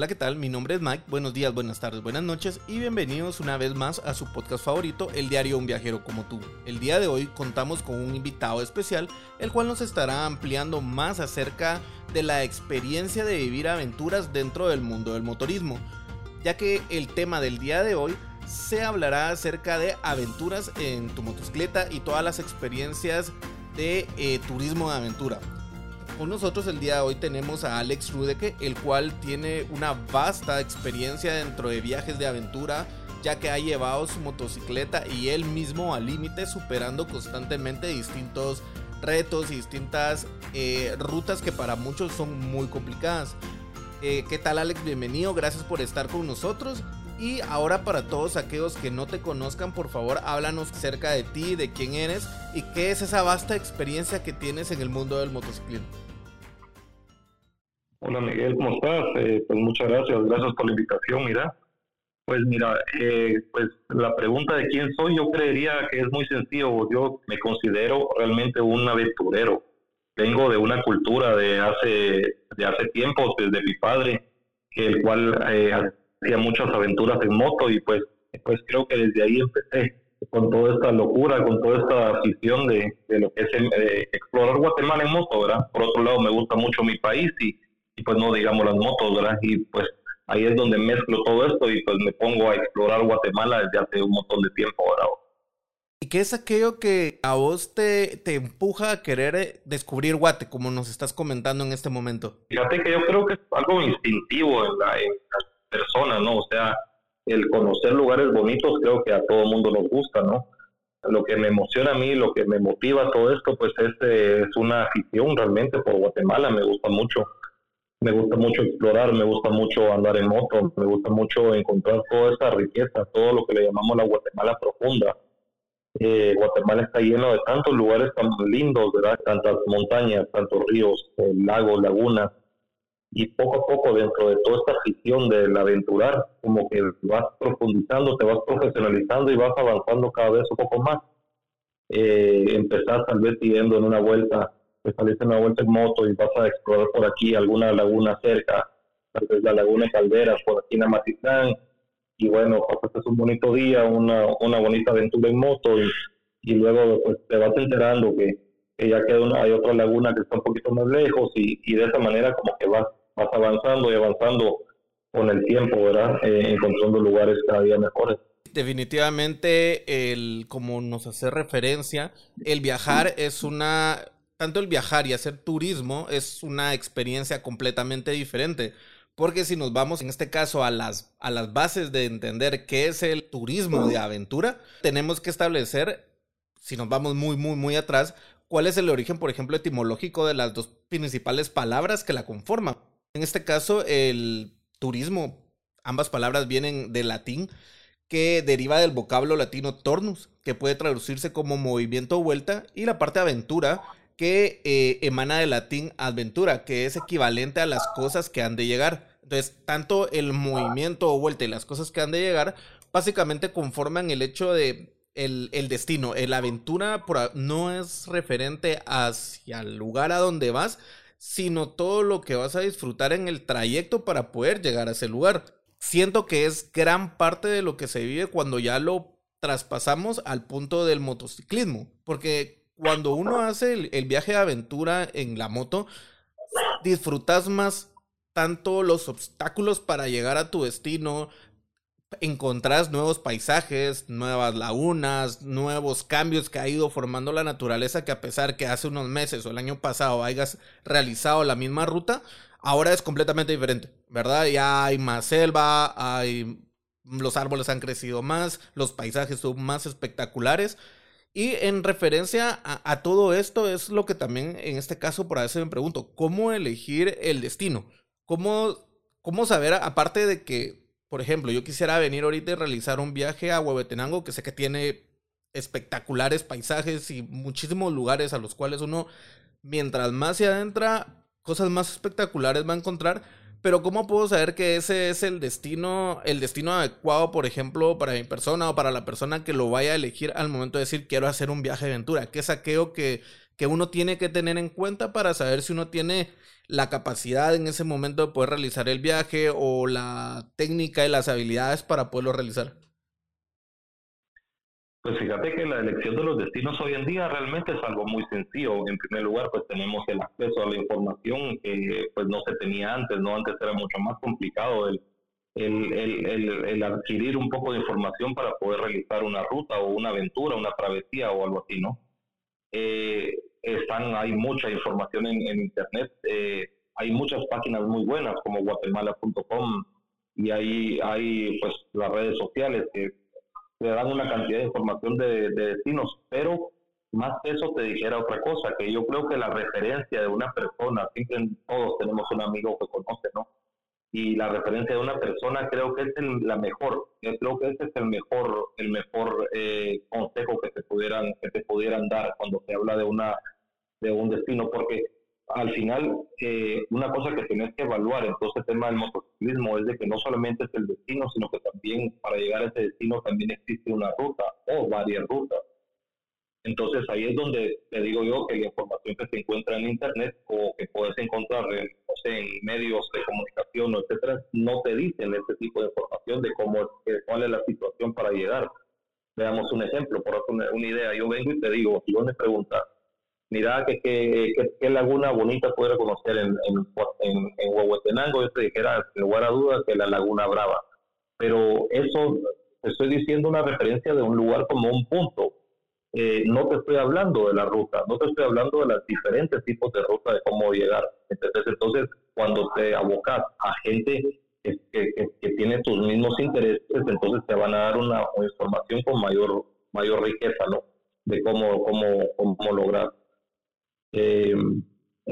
Hola, ¿qué tal? Mi nombre es Mike. Buenos días, buenas tardes, buenas noches y bienvenidos una vez más a su podcast favorito, El Diario Un Viajero como tú. El día de hoy contamos con un invitado especial, el cual nos estará ampliando más acerca de la experiencia de vivir aventuras dentro del mundo del motorismo, ya que el tema del día de hoy se hablará acerca de aventuras en tu motocicleta y todas las experiencias de eh, turismo de aventura. Con nosotros el día de hoy tenemos a Alex Rudeke, el cual tiene una vasta experiencia dentro de viajes de aventura, ya que ha llevado su motocicleta y él mismo al límite, superando constantemente distintos retos y distintas eh, rutas que para muchos son muy complicadas. Eh, ¿Qué tal Alex? Bienvenido, gracias por estar con nosotros. Y ahora para todos aquellos que no te conozcan, por favor, háblanos acerca de ti, de quién eres y qué es esa vasta experiencia que tienes en el mundo del motociclismo. Hola Miguel, ¿cómo estás? Eh, pues muchas gracias, gracias por la invitación, mira. Pues mira, eh, pues la pregunta de quién soy, yo creería que es muy sencillo. Yo me considero realmente un aventurero. Vengo de una cultura de hace, de hace tiempo, desde mi padre, el cual eh, hacía muchas aventuras en moto y pues, pues creo que desde ahí empecé con toda esta locura, con toda esta afición de, de lo que es explorar Guatemala en moto, ¿verdad? Por otro lado, me gusta mucho mi país y pues no digamos las motos, ¿verdad? Y pues ahí es donde mezclo todo esto y pues me pongo a explorar Guatemala desde hace un montón de tiempo ahora. ¿Y qué es aquello que a vos te, te empuja a querer eh, descubrir Guate, como nos estás comentando en este momento? Fíjate que yo creo que es algo instintivo en la, en persona, ¿no? O sea, el conocer lugares bonitos creo que a todo mundo nos gusta, ¿no? Lo que me emociona a mí, lo que me motiva todo esto, pues es, es una afición realmente por Guatemala, me gusta mucho me gusta mucho explorar, me gusta mucho andar en moto, me gusta mucho encontrar toda esa riqueza, todo lo que le llamamos la Guatemala profunda. Eh, Guatemala está lleno de tantos lugares tan lindos, ¿verdad? Tantas montañas, tantos ríos, eh, lagos, lagunas. Y poco a poco, dentro de toda esta afición del aventurar, como que vas profundizando, te vas profesionalizando y vas avanzando cada vez un poco más. Eh, empezás tal vez pidiendo en una vuelta pues saliste una vuelta en moto y vas a explorar por aquí alguna laguna cerca, tal vez la laguna de Calderas, por aquí en Amatitlán, y bueno, pasaste un bonito día, una, una bonita aventura en moto, y, y luego pues, te vas enterando que, que ya queda una, hay otra laguna que está un poquito más lejos, y, y de esa manera como que vas, vas avanzando y avanzando con el tiempo, ¿verdad? Eh, encontrando lugares cada día mejores. Definitivamente, el, como nos hace referencia, el viajar es una tanto el viajar y hacer turismo es una experiencia completamente diferente. Porque si nos vamos en este caso a las, a las bases de entender qué es el turismo de aventura, tenemos que establecer, si nos vamos muy, muy, muy atrás, cuál es el origen, por ejemplo, etimológico de las dos principales palabras que la conforman. En este caso, el turismo, ambas palabras vienen del latín, que deriva del vocablo latino tornus, que puede traducirse como movimiento o vuelta, y la parte aventura, que eh, emana del latín adventura, que es equivalente a las cosas que han de llegar. Entonces, tanto el movimiento o vuelta y las cosas que han de llegar, básicamente conforman el hecho de el, destino. El aventura no es referente hacia el lugar a donde vas, sino todo lo que vas a disfrutar en el trayecto para poder llegar a ese lugar. Siento que es gran parte de lo que se vive cuando ya lo traspasamos al punto del motociclismo, porque cuando uno hace el, viaje de aventura en la moto, disfrutas más tanto los obstáculos para llegar a tu destino, encontrás nuevos paisajes, nuevas lagunas, nuevos cambios que ha ido formando la naturaleza que a pesar que hace unos meses o el año pasado hayas realizado la misma ruta, ahora es completamente diferente, ¿verdad? Ya hay más selva, hay los árboles han crecido más, los paisajes son más espectaculares Y en referencia a, todo esto es lo que también en este caso por a veces me pregunto, ¿cómo elegir el destino? ¿Cómo, cómo saber, aparte de que, por ejemplo, yo quisiera venir ahorita y realizar un viaje a Huehuetenango, que sé que tiene espectaculares paisajes y muchísimos lugares a los cuales uno, mientras más se adentra, cosas más espectaculares va a encontrar, pero ¿cómo puedo saber que ese es el destino, el destino adecuado, por ejemplo, para mi persona o para la persona que lo vaya a elegir al momento de decir quiero hacer un viaje de aventura? ¿Qué saqueo que, que uno tiene que tener en cuenta para saber si uno tiene la capacidad en ese momento de poder realizar el viaje o la técnica y las habilidades para poderlo realizar? Pues fíjate que la elección de los destinos hoy en día realmente es algo muy sencillo. En primer lugar, pues tenemos el acceso a la información que pues no se tenía antes, ¿no? Antes era mucho más complicado el, el, el, el, adquirir un poco de información para poder realizar una ruta o una aventura, una travesía o algo así, ¿no? Eh, están, hay mucha información en, en Internet, eh, hay muchas páginas muy buenas como guatemala.com y ahí hay pues las redes sociales que te dan una cantidad de información de, destinos, pero más que eso te dijera otra cosa, que yo creo que la referencia de una persona, siempre todos tenemos un amigo que conoce, ¿no? Y la referencia de una persona creo que es la mejor, creo que ese es el mejor, el mejor eh, consejo que te pudieran, que te pudieran dar cuando se habla de una, de un destino, porque al final, eh, una cosa que tienes que evaluar en todo este tema del motociclismo es de que no solamente es el destino, sino que también para llegar a ese destino también existe una ruta o varias rutas. Entonces ahí es donde te digo yo que la información que se encuentra en Internet o que puedes encontrar en, en medios de comunicación, etcétera, no te dicen este tipo de información de cómo cuál es la situación para llegar. Veamos un ejemplo, por una, una idea. Yo vengo y te digo, si vos me preguntas, mira que qué laguna bonita pudiera conocer en, en, en, en yo te dijera, sin lugar a dudas, que la Laguna Brava. Pero eso, te estoy diciendo una referencia de un lugar como un punto. Eh, no te estoy hablando de la ruta, no te estoy hablando de los diferentes tipos de ruta, de cómo llegar. Entonces, entonces cuando te abocas a gente que, que, que, tiene tus mismos intereses, entonces te van a dar una, información con mayor, mayor riqueza, ¿no? De cómo, cómo, cómo lograr eh,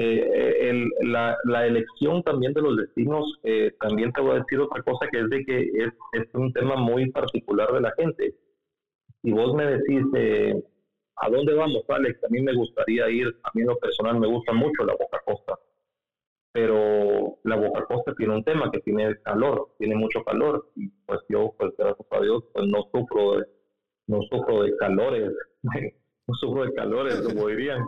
eh, la, la, elección también de los destinos, eh, también te voy a decir otra cosa que es de que es, un tema muy particular de la gente. Si vos me decís, eh, ¿a dónde vamos, Alex? A mí me gustaría ir, a mí lo personal me gusta mucho la Boca Costa, pero la Boca Costa tiene un tema que tiene calor, tiene mucho calor, y pues yo, pues gracias a Dios, pues no sufro de, no sufro de calores, no sufro de calores, como dirían.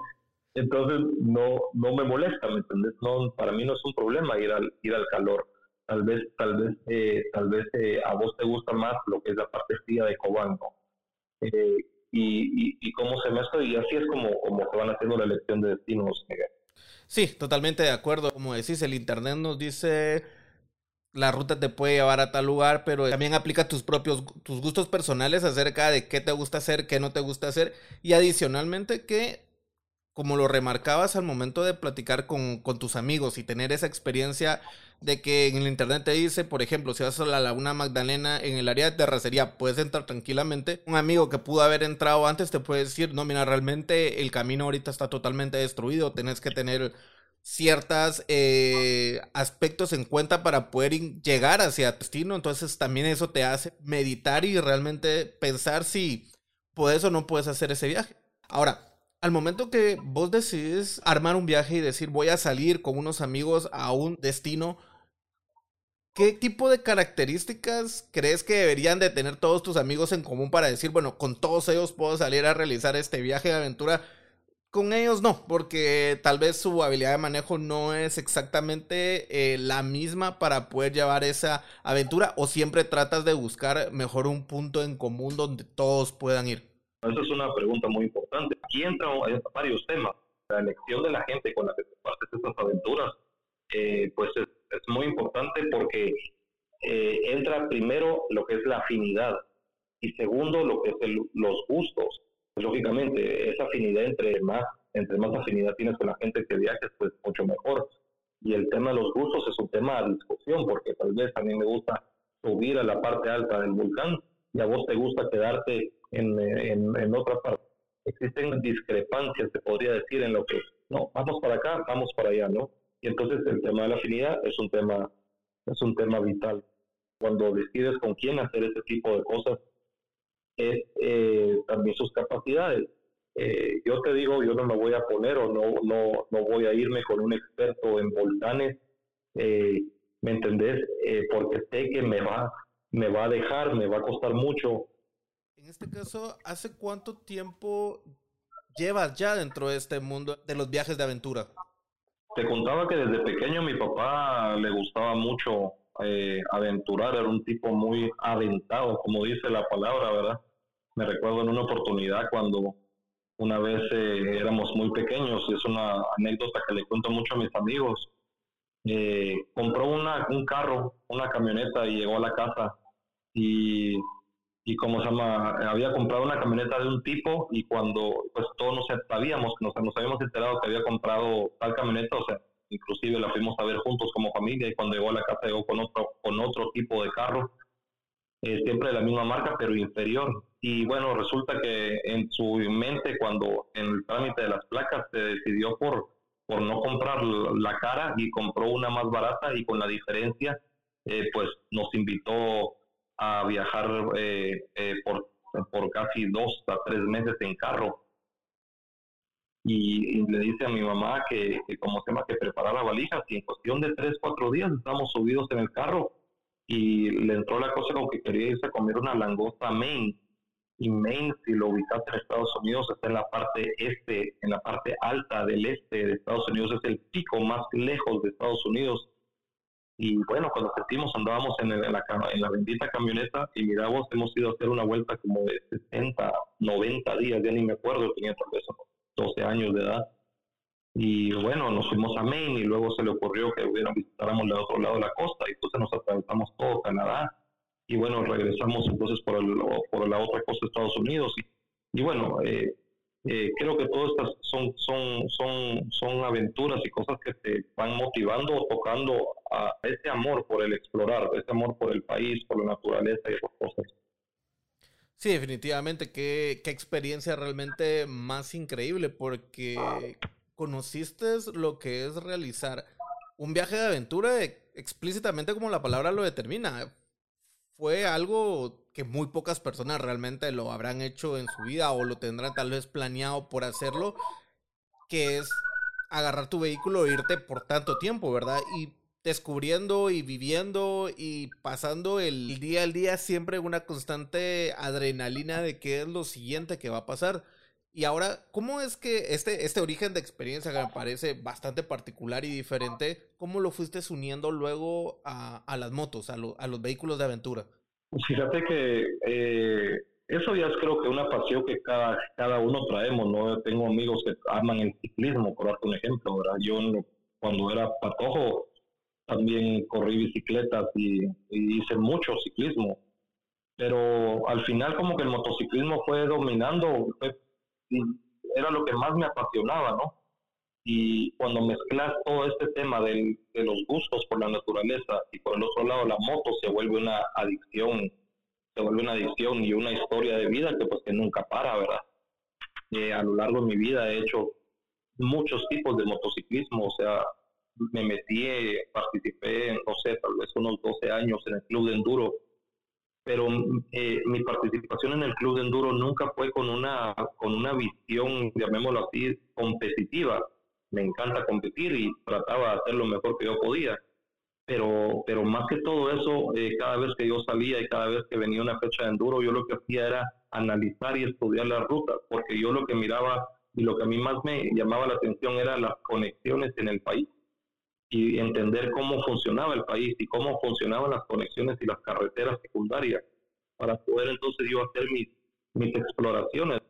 Entonces no, no me molesta, ¿me entiendes? No, para mí no es un problema ir al, ir al calor. Tal vez, tal vez, eh, tal vez eh, a vos te gusta más lo que es la parte fría de Cobán, eh, y, y, cómo se mezcla, y así es como, como se van haciendo la elección de destinos, Miguel. Sí, totalmente de acuerdo. Como decís, el internet nos dice la ruta te puede llevar a tal lugar, pero también aplica tus propios tus gustos personales acerca de qué te gusta hacer, qué no te gusta hacer y adicionalmente que como lo remarcabas al momento de platicar con, tus amigos y tener esa experiencia de que en el internet te dice, por ejemplo, si vas a la Laguna Magdalena en el área de terracería, puedes entrar tranquilamente. Un amigo que pudo haber entrado antes te puede decir, no, mira, realmente el camino ahorita está totalmente destruido, tenés que tener ciertos eh, aspectos en cuenta para poder llegar hacia destino. Entonces también eso te hace meditar y realmente pensar si puedes o no puedes hacer ese viaje. Ahora, al momento que vos decides armar un viaje y decir voy a salir con unos amigos a un destino, ¿qué tipo de características crees que deberían de tener todos tus amigos en común para decir, bueno, con todos ellos puedo salir a realizar este viaje de aventura? Con ellos no, porque tal vez su habilidad de manejo no es exactamente eh, la misma para poder llevar esa aventura o siempre tratas de buscar mejor un punto en común donde todos puedan ir. Esa es una pregunta muy importante. Aquí entran varios temas. La elección de la gente con la que compartes estas aventuras, eh, pues es, muy importante porque eh, entra primero lo que es la afinidad y segundo lo que es los gustos. Lógicamente, esa afinidad entre más, entre más afinidad tienes con la gente que viajes, pues mucho mejor. Y el tema de los gustos es un tema de discusión porque tal vez a mí me gusta subir a la parte alta del volcán y a vos te gusta quedarte en, en, en otra parte. existen discrepancias, se podría decir, en lo que, no, vamos para acá, vamos para allá, ¿no? Y entonces el tema de la afinidad es un tema, es un tema vital. Cuando decides con quién hacer ese tipo de cosas, es eh, también sus capacidades. Eh, yo te digo, yo no me voy a poner o no, no, no voy a irme con un experto en volcanes, eh, ¿me entendés? porque sé que me va, me va a dejar, me va a costar mucho. Este caso, ¿hace cuánto tiempo llevas ya dentro de este mundo de los viajes de aventura? Te contaba que desde pequeño mi papá le gustaba mucho eh, aventurar, era un tipo muy aventado, como dice la palabra, ¿verdad? Me recuerdo en una oportunidad cuando una vez eh, éramos muy pequeños, y es una anécdota que le cuento mucho a mis amigos. Eh, compró una, un carro, una camioneta y llegó a la casa y y como se llama, había comprado una camioneta de un tipo y cuando pues todos nos sabíamos, nos, nos habíamos enterado que había comprado tal camioneta, o sea, inclusive la fuimos a ver juntos como familia y cuando llegó a la casa llegó con otro, con otro tipo de carro, eh, siempre de la misma marca pero inferior. Y bueno, resulta que en su mente cuando en el trámite de las placas se decidió por, por no comprar la cara y compró una más barata y con la diferencia eh, pues nos invitó a viajar eh, eh, por, por casi dos a tres meses en carro. Y, le dice a mi mamá que, como se llama, que preparara valijas y en cuestión de tres, cuatro días estamos subidos en el carro y le entró la cosa como que quería irse a comer una langosta a Maine. Y Maine, si lo ubicas en Estados Unidos, está en la parte este, en la parte alta del este de Estados Unidos, es el pico más lejos de Estados Unidos y bueno, cuando sentimos andábamos en, la, en la bendita camioneta y miramos, hemos ido a hacer una vuelta como de 60, 90 días, ya ni me acuerdo, tenía tal vez 12 años de edad. Y bueno, nos fuimos a Maine y luego se le ocurrió que hubiéramos visitáramos el otro lado de la costa y entonces nos atravesamos todo Canadá y bueno, regresamos entonces por, el, por la otra costa de Estados Unidos y, y bueno, eh, eh, creo que todas estas son, son, son, son aventuras y cosas que te van motivando o tocando a ese amor por el explorar, ese amor por el país, por la naturaleza y esas cosas. Sí, definitivamente, qué, qué experiencia realmente más increíble, porque conociste lo que es realizar un viaje de aventura explícitamente como la palabra lo determina. Fue algo que muy pocas personas realmente lo habrán hecho en su vida o lo tendrán tal vez planeado por hacerlo, que es agarrar tu vehículo e irte por tanto tiempo, ¿verdad? Y descubriendo y viviendo y pasando el día al día siempre una constante adrenalina de qué es lo siguiente que va a pasar. Y ahora, ¿cómo es que este, este origen de experiencia que me parece bastante particular y diferente, cómo lo fuiste uniendo luego a, a las motos, a, a los vehículos de aventura? Fíjate que eh, eso ya es creo que una pasión que cada, cada uno traemos, ¿no? Tengo amigos que aman el ciclismo, por darte un ejemplo, ¿verdad? Yo cuando era patojo también corrí bicicletas y, hice mucho ciclismo, pero al final como que el motociclismo fue dominando, era lo que más me apasionaba, ¿no? Y cuando mezclas todo este tema de los gustos por la naturaleza y por el otro lado la moto se vuelve una adicción, se vuelve una adicción y una historia de vida que pues que nunca para, ¿verdad? Eh, a lo largo de mi vida he hecho muchos tipos de motociclismo, o sea, me metí, participé, no sé, tal vez unos 12 años en el club de enduro, pero eh, mi participación en el club de enduro nunca fue con una, con una visión, llamémoslo así, competitiva, me encanta competir y trataba de hacer lo mejor que yo podía. Pero, pero más que todo eso, eh, cada vez que yo salía y cada vez que venía una fecha de enduro, yo lo que hacía era analizar y estudiar las rutas, porque yo lo que miraba y lo que a mí más me llamaba la atención era las conexiones en el país y entender cómo funcionaba el país y cómo funcionaban las conexiones y las carreteras secundarias para poder entonces yo hacer mis, mis exploraciones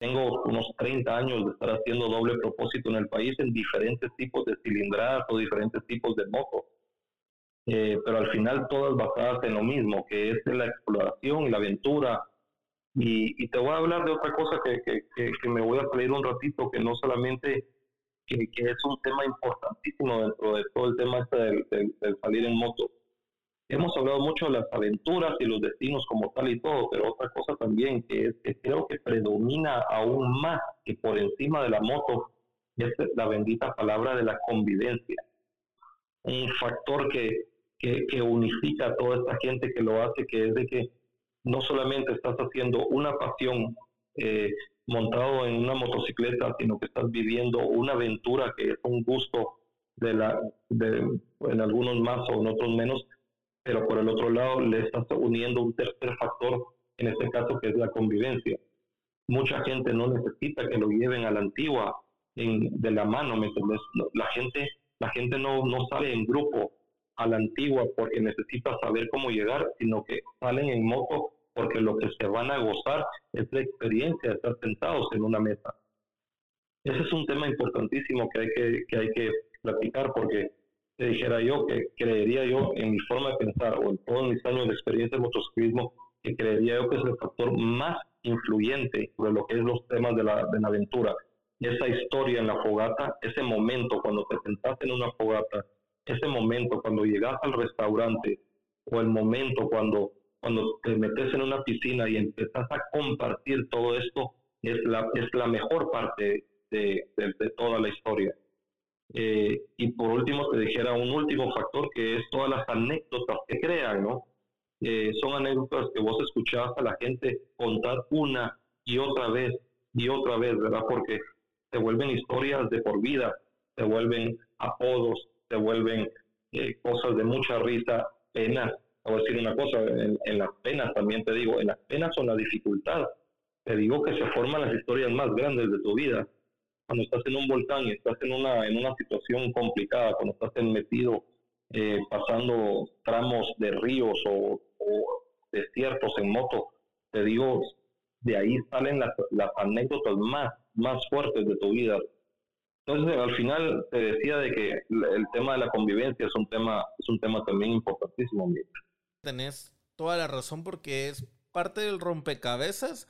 tengo unos 30 años de estar haciendo doble propósito en el país en diferentes tipos de cilindradas o diferentes tipos de motos. Eh, pero al final todas basadas en lo mismo, que es la exploración y la aventura. Y, te voy a hablar de otra cosa que, que, me voy a pedir un ratito, que no solamente que, es un tema importantísimo dentro de todo el tema este del, salir en moto. hemos hablado mucho de las aventuras y los destinos como tal y todo, pero otra cosa también que, es, que creo que predomina aún más que por encima de la moto es la bendita palabra de la convivencia. Un factor que, que, unifica a toda esta gente que lo hace, que es de que no solamente estás haciendo una pasión eh, montado en una motocicleta, sino que estás viviendo una aventura que es un gusto de la, de, en algunos más o en otros menos, pero por el otro lado le estás uniendo un tercer factor, en este caso que es la convivencia. Mucha gente no necesita que lo lleven a la antigua en, de la mano, ¿me La gente, la gente no, no sale en grupo a la antigua porque necesita saber cómo llegar, sino que salen en moto porque lo que se van a gozar es la experiencia de estar sentados en una mesa. Ese es un tema importantísimo que hay que, que, hay que platicar porque te dijera yo que creería yo en mi forma de pensar o en todos mis años de experiencia en motociclismo, que creería yo que es el factor más influyente sobre lo que es los temas de la, de la aventura. Esa historia en la fogata, ese momento cuando te sentaste en una fogata, ese momento cuando llegas al restaurante o el momento cuando, cuando te metes en una piscina y empezás a compartir todo esto, es la, es la mejor parte de, de toda la historia. Eh, y por último, te dijera un último factor que es todas las anécdotas que crean, ¿no? Eh, son anécdotas que vos escuchás a la gente contar una y otra vez y otra vez, ¿verdad? Porque se vuelven historias de por vida, se vuelven apodos, se vuelven eh, cosas de mucha risa, penas. A decir una cosa, en, las penas también te digo, en las penas son la dificultad. Te digo que se forman las historias más grandes de tu vida cuando estás en un volcán y estás en una, en una situación complicada, cuando estás metido eh, pasando tramos de ríos o, desiertos en moto, te digo, de ahí salen las, anécdotas más, más fuertes de tu vida. Entonces, al final te decía de que el tema de la convivencia es un tema, es un tema también importantísimo. Tenés toda la razón porque es parte del rompecabezas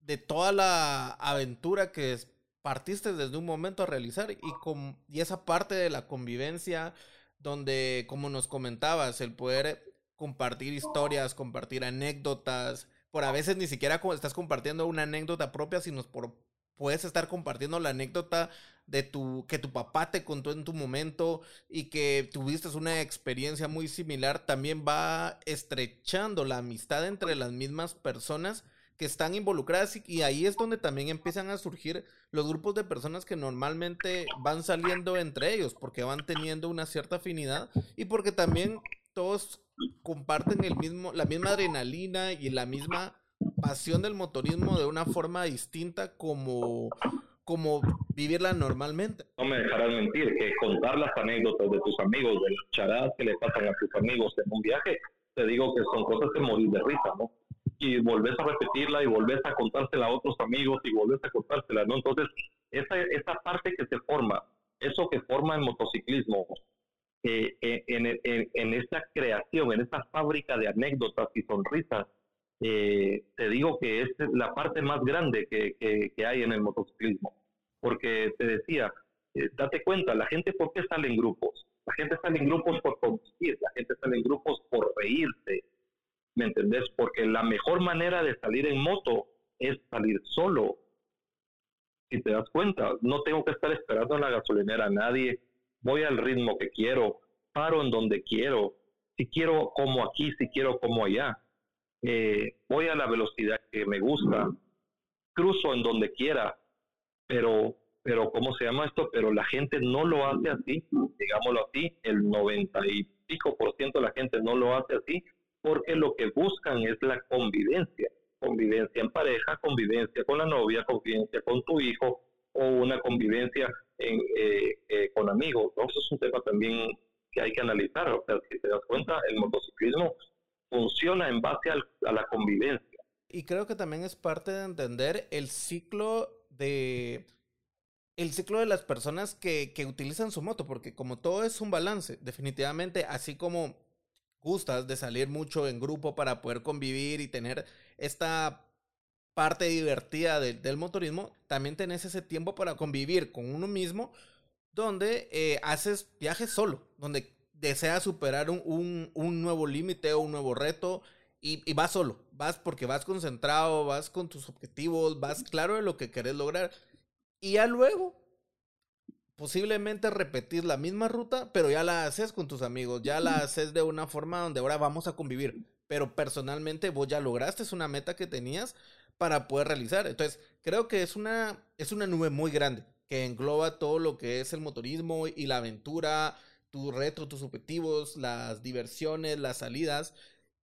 de toda la aventura que partiste desde un momento a realizar y, con, y esa parte de la convivencia donde, como nos comentabas, el poder compartir historias, compartir anécdotas, por a veces ni siquiera estás compartiendo una anécdota propia, sino por puedes estar compartiendo la anécdota de tu que tu papá te contó en tu momento y que tuviste una experiencia muy similar, también va estrechando la amistad entre las mismas personas que están involucradas y, ahí es donde también empiezan a surgir los grupos de personas que normalmente van saliendo entre ellos porque van teniendo una cierta afinidad y porque también todos comparten el mismo, la misma adrenalina y la misma pasión del motorismo de una forma distinta como, como vivirla normalmente. No me dejarás mentir que contar las anécdotas de tus amigos, de las charadas que le pasan a tus amigos en un viaje, te digo que son cosas que morir de risa, ¿no? y volvés a repetirla y volvés a contársela a otros amigos y volvés a contársela, ¿no? Entonces, esa, esa parte que se forma, eso que forma el motociclismo, eh, eh, en, en, en, esta creación, en esta fábrica de anécdotas y sonrisas, eh, te digo que es la parte más grande que, que, que, hay en el motociclismo. Porque te decía, date cuenta, la gente por qué sale en grupos. La gente sale en grupos por competir, la gente sale en grupos por reírse, ¿me entendés? Porque la mejor manera de salir en moto es salir solo. Si te das cuenta, no tengo que estar esperando en la gasolinera a nadie, voy al ritmo que quiero, paro en donde quiero, si quiero como aquí, si quiero como allá, eh, voy a la velocidad que me gusta, cruzo en donde quiera, pero, pero, ¿cómo se llama esto? Pero la gente no lo hace así, digámoslo así, el noventa y pico por ciento de la gente no lo hace así, porque lo que buscan es la convivencia, convivencia en pareja, convivencia con la novia, convivencia con tu hijo o una convivencia en, eh, eh, con amigos. Eso es un tema también que hay que analizar. O sea, si te das cuenta, el motociclismo funciona en base a la convivencia. Y creo que también es parte de entender el ciclo de el ciclo de las personas que, que utilizan su moto, porque como todo es un balance, definitivamente, así como gustas de salir mucho en grupo para poder convivir y tener esta parte divertida del motorismo, también tenés ese tiempo para convivir con uno mismo, donde eh, haces viajes solo, donde desea superar un, un, nuevo límite o un nuevo reto y, y, vas solo, vas porque vas concentrado, vas con tus objetivos, vas claro de lo que querés lograr y ya luego posiblemente repetir la misma ruta, pero ya la haces con tus amigos, ya la haces de una forma donde ahora vamos a convivir, pero personalmente vos ya lograste, es una meta que tenías para poder realizar. Entonces, creo que es una, es una nube muy grande que engloba todo lo que es el motorismo y la aventura, tu reto, tus objetivos, las diversiones, las salidas,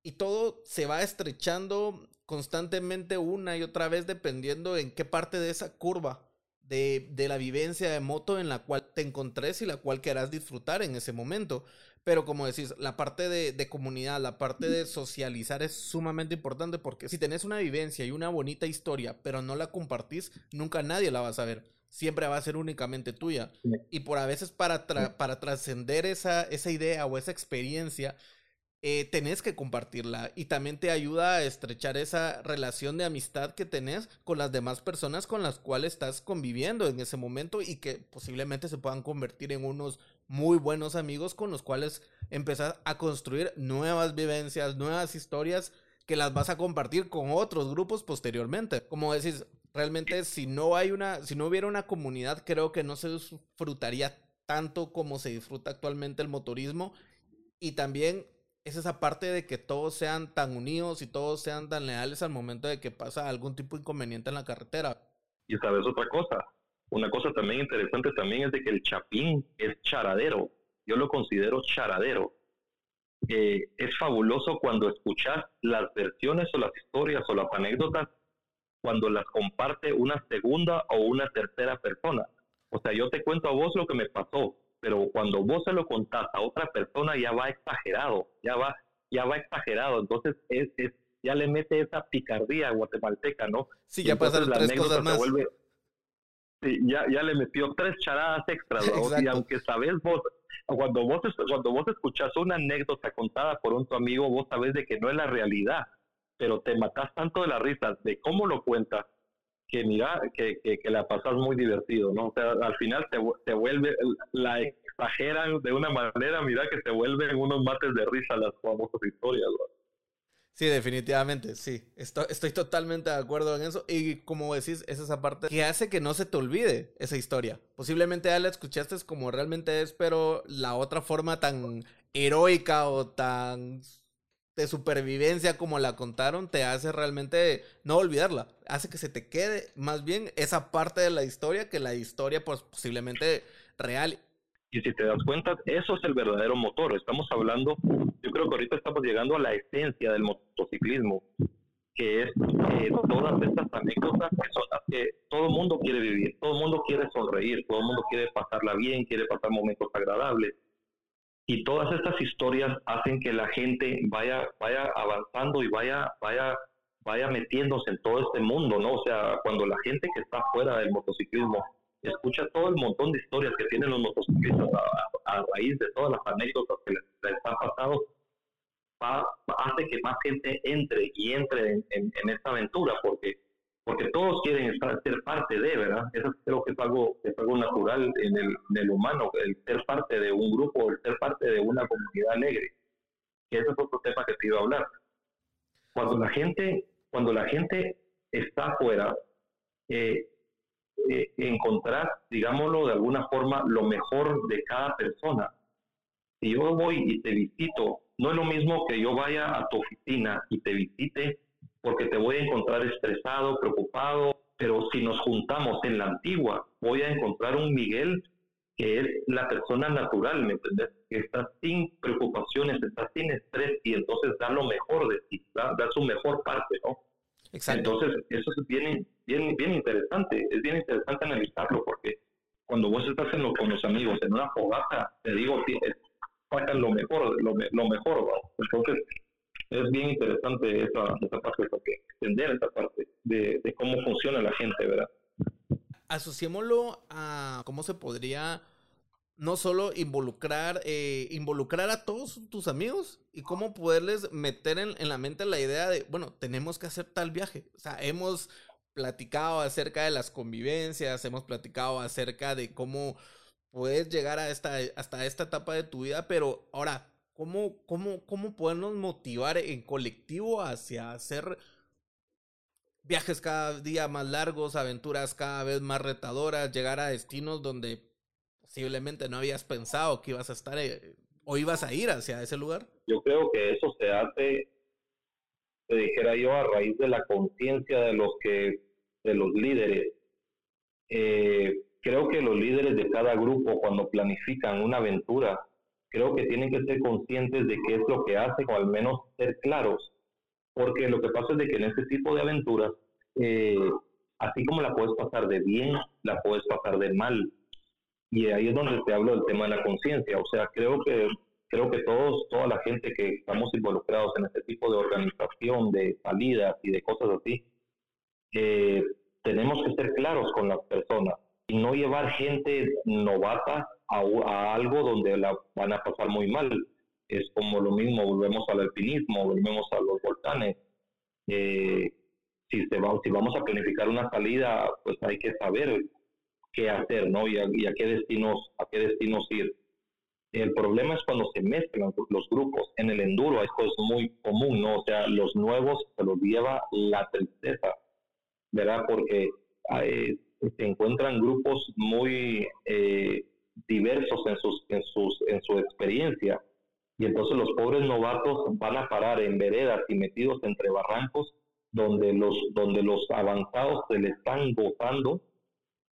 y todo se va estrechando constantemente una y otra vez dependiendo en qué parte de esa curva de, la vivencia de moto en la cual te encontres y la cual querás disfrutar en ese momento. Pero como decís, la parte de, de, comunidad, la parte de socializar es sumamente importante porque si tenés una vivencia y una bonita historia, pero no la compartís, nunca nadie la va a saber. Siempre va a ser únicamente tuya. Y por a veces para, para trascender esa, esa idea o esa experiencia, eh, tenés que compartirla y también te ayuda a estrechar esa relación de amistad que tenés con las demás personas con las cuales estás conviviendo en ese momento y que posiblemente se puedan convertir en unos muy buenos amigos con los cuales empezás a construir nuevas vivencias, nuevas historias que las vas a compartir con otros grupos posteriormente. Como decís, realmente si no hay una, si no hubiera una comunidad, creo que no se disfrutaría tanto como se disfruta actualmente el motorismo y también es esa parte de que todos sean tan unidos y todos sean tan leales al momento de que pasa algún tipo de inconveniente en la carretera. Y sabes otra cosa, una cosa también interesante también es de que el chapín es charadero, yo lo considero charadero. Eh, es fabuloso cuando escuchas las versiones o las historias o las anécdotas cuando las comparte una segunda o una tercera persona. O sea, yo te cuento a vos lo que me pasó, pero cuando vos se lo contás a otra persona ya va exagerado, ya va, ya va exagerado, entonces es, es ya le mete esa picardía guatemalteca, ¿no? Sí, ya pasan tres cosas más. sí, ya, ya le metió tres charadas extras, y aunque sabes vos, cuando vos, cuando vos escuchás una anécdota contada por un tu amigo, vos sabes de que no es la realidad, pero te matás tanto de la risa de cómo lo cuenta que mira, que, que, la pasas muy divertido, ¿no? O sea, al final te, te, vuelve, la exageran de una manera, mira, que te vuelven unos mates de risa las famosas historias, ¿no? Sí, definitivamente, sí. Estoy, estoy totalmente de acuerdo en eso. Y como decís, es esa parte que hace que no se te olvide esa historia. Posiblemente ya la escuchaste como realmente es, pero la otra forma tan heroica o tan de supervivencia como la contaron te hace realmente no olvidarla. Hace que se te quede más bien esa parte de la historia que la historia pues posiblemente real. Y si te das cuenta, eso es el verdadero motor. Estamos hablando, yo creo que ahorita estamos llegando a la esencia del motociclismo, que es eh, todas estas anécdotas que son las que todo mundo quiere vivir, todo mundo quiere sonreír, todo mundo quiere pasarla bien, quiere pasar momentos agradables y todas estas historias hacen que la gente vaya vaya avanzando y vaya vaya vaya metiéndose en todo este mundo, ¿no? O sea, cuando la gente que está fuera del motociclismo escucha todo el montón de historias que tienen los motociclistas a, raíz de todas las anécdotas que les, están pasando, hace que más gente entre y entre en, en esta aventura, porque porque todos quieren estar, ser parte de, ¿verdad? Eso creo que es algo, es algo natural en el, en el humano, el ser parte de un grupo, el ser parte de una comunidad alegre. Que ese es otro tema que te iba a hablar. Cuando la gente, cuando la gente está afuera, eh, eh, encontrar, digámoslo de alguna forma, lo mejor de cada persona. Si yo voy y te visito, no es lo mismo que yo vaya a tu oficina y te visite porque te voy a encontrar estresado, preocupado, pero si nos juntamos en la antigua, voy a encontrar un Miguel que es la persona natural, ¿me entiendes? Que está sin preocupaciones, está sin estrés y entonces da lo mejor de ti, da, su mejor parte, ¿no? Exacto. Entonces, eso es bien, bien, bien interesante, es bien interesante analizarlo porque cuando vos estás en con los amigos en una fogata, te digo, sacan lo mejor, lo, lo mejor, ¿no? Entonces, es bien interesante esa, esa parte, entender esa parte de, de, cómo funciona la gente, ¿verdad? Asociémoslo a cómo se podría no solo involucrar, eh, involucrar a todos tus amigos y cómo poderles meter en, en la mente la idea de, bueno, tenemos que hacer tal viaje. O sea, hemos platicado acerca de las convivencias, hemos platicado acerca de cómo puedes llegar a esta, hasta esta etapa de tu vida, pero ahora, ¿cómo, cómo, cómo podemos motivar en colectivo hacia hacer viajes cada día más largos, aventuras cada vez más retadoras, llegar a destinos donde posiblemente no habías pensado que ibas a estar eh, o ibas a ir hacia ese lugar? Yo creo que eso se hace, te dijera yo, a raíz de la conciencia de los que, de los líderes. Eh, creo que los líderes de cada grupo cuando planifican una aventura, creo que tienen que ser conscientes de qué es lo que hacen o al menos ser claros. Porque lo que pasa es de que en este tipo de aventuras, eh, así como la puedes pasar de bien, la puedes pasar de mal. Y ahí es donde te hablo del tema de la conciencia. O sea, creo que creo que todos, toda la gente que estamos involucrados en este tipo de organización, de salidas y de cosas así, eh, tenemos que ser claros con las personas no llevar gente novata a, algo donde la van a pasar muy mal. Es como lo mismo, volvemos al alpinismo, volvemos a los volcanes. Eh, si, se va, si vamos a planificar una salida, pues hay que saber qué hacer, ¿no? Y a, qué destinos, a qué destinos ir. El problema es cuando se mezclan los grupos. En el enduro esto es muy común, ¿no? O sea, los nuevos se los lleva la tristeza, ¿verdad? Porque eh, se encuentran grupos muy eh, diversos en, sus, en, sus, en su experiencia. Y entonces los pobres novatos van a parar en veredas y metidos entre barrancos donde los, donde los avanzados se le están gozando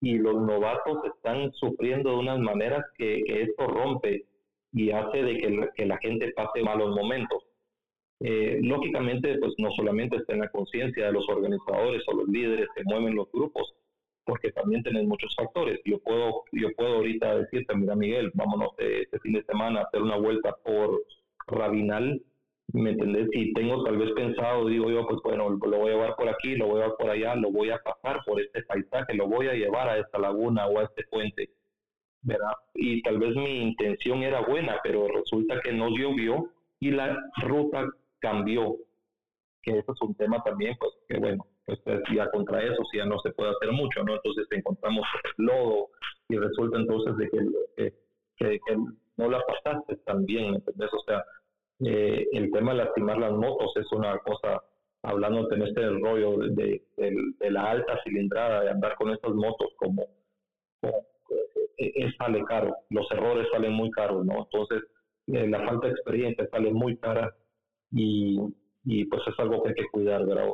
y los novatos están sufriendo de unas maneras que, esto rompe y hace de que, que, la gente pase malos momentos. Eh, lógicamente, pues no solamente está en la conciencia de los organizadores o los líderes que mueven los grupos, porque también tienen muchos factores. Yo puedo, yo puedo ahorita decirte, mira Miguel, vámonos este fin de semana a hacer una vuelta por Rabinal, ¿me entendés? Si tengo tal vez pensado, digo yo, pues bueno, lo voy a llevar por aquí, lo voy a llevar por allá, lo voy a pasar por este paisaje, lo voy a llevar a esta laguna o a este puente, ¿verdad? Y tal vez mi intención era buena, pero resulta que no llovió y la ruta cambió, que eso es un tema también, pues que bueno, ya contra eso ya no se puede hacer mucho, ¿no? Entonces encontramos lodo y resulta entonces de que, que, no la pasaste tan bien. O sea, eh, el tema de lastimar las motos es una cosa, hablando en este rollo de, la alta cilindrada, de andar con estas motos como, eh, es, sale caro, los errores salen muy caros, ¿no? Entonces, eh, la falta de experiencia sale muy cara y, y pues es algo que hay que cuidar, ¿verdad?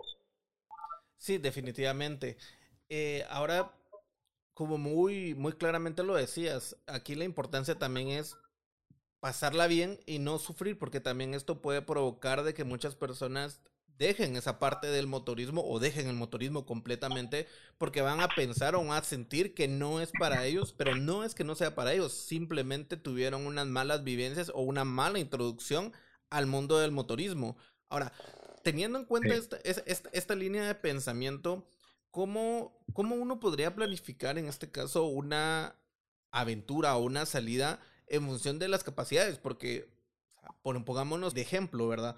Sí, definitivamente. Eh, ahora, como muy, muy claramente lo decías, aquí la importancia también es pasarla bien y no sufrir, porque también esto puede provocar de que muchas personas dejen esa parte del motorismo o dejen el motorismo completamente porque van a pensar o van a sentir que no es para ellos, pero no es que no sea para ellos, simplemente tuvieron unas malas vivencias o una mala introducción al mundo del motorismo. Ahora, teniendo en cuenta esta, esta, línea de pensamiento, ¿cómo, ¿cómo uno podría planificar en este caso una aventura o una salida en función de las capacidades? Porque, pongámonos de ejemplo, ¿verdad?